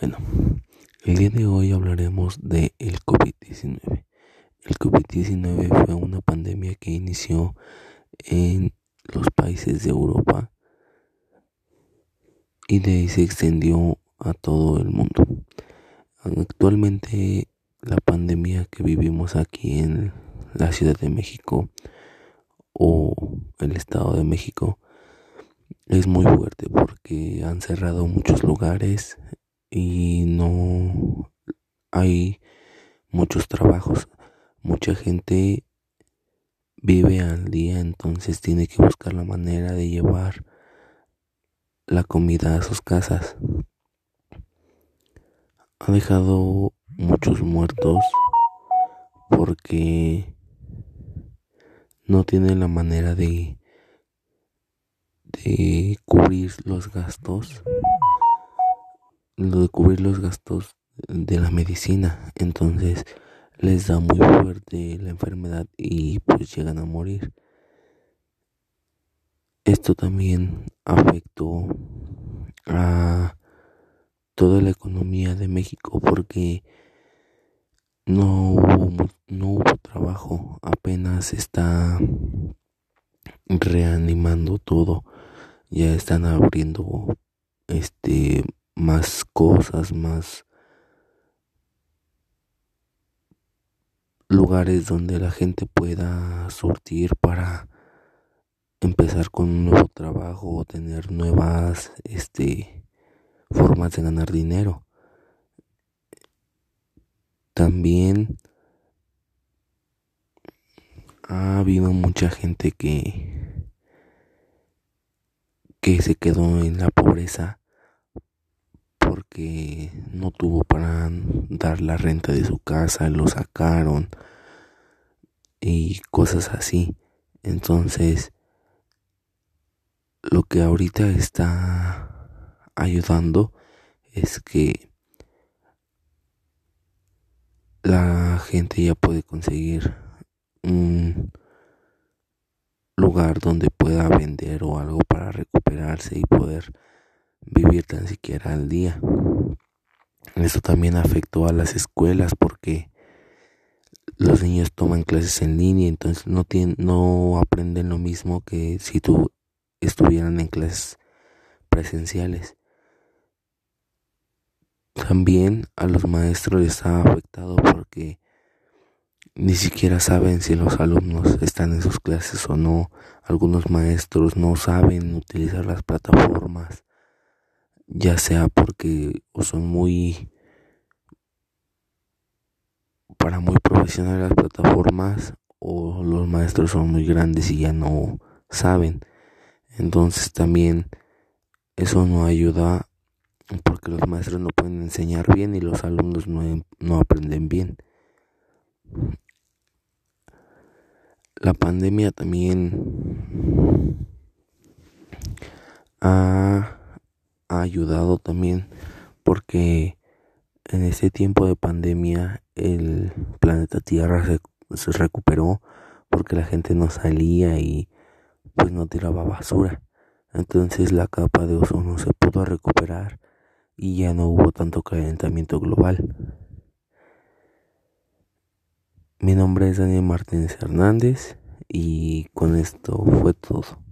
Bueno, el día de hoy hablaremos de el COVID-19. El COVID-19 fue una pandemia que inició en los países de Europa y de ahí se extendió a todo el mundo. Actualmente la pandemia que vivimos aquí en la Ciudad de México o el Estado de México es muy fuerte porque han cerrado muchos lugares y no hay muchos trabajos. Mucha gente vive al día, entonces tiene que buscar la manera de llevar la comida a sus casas. Ha dejado muchos muertos porque no tiene la manera de de cubrir los gastos de cubrir los gastos de la medicina. Entonces les da muy fuerte la enfermedad y pues llegan a morir. Esto también afectó a toda la economía de México porque no hubo, no hubo trabajo. Apenas está reanimando todo. Ya están abriendo este más cosas, más lugares donde la gente pueda surtir para empezar con un nuevo trabajo o tener nuevas este formas de ganar dinero. También ha habido mucha gente que que se quedó en la pobreza no tuvo para dar la renta de su casa, lo sacaron y cosas así. Entonces, lo que ahorita está ayudando es que la gente ya puede conseguir un lugar donde pueda vender o algo para recuperarse y poder vivir tan siquiera al día. Esto también afectó a las escuelas porque los niños toman clases en línea, entonces no tienen, no aprenden lo mismo que si tú estuvieran en clases presenciales. También a los maestros les ha afectado porque ni siquiera saben si los alumnos están en sus clases o no. Algunos maestros no saben utilizar las plataformas, ya sea porque son muy para muy profesionales las plataformas o los maestros son muy grandes y ya no saben. Entonces también eso no ayuda porque los maestros no pueden enseñar bien y los alumnos no, no aprenden bien. La pandemia también ha, ayudado también porque en ese tiempo de pandemia el planeta Tierra se, se, recuperó porque la gente no salía y pues no tiraba basura. Entonces la capa de ozono se pudo recuperar y ya no hubo tanto calentamiento global. Mi nombre es Daniel Martínez Hernández y con esto fue todo.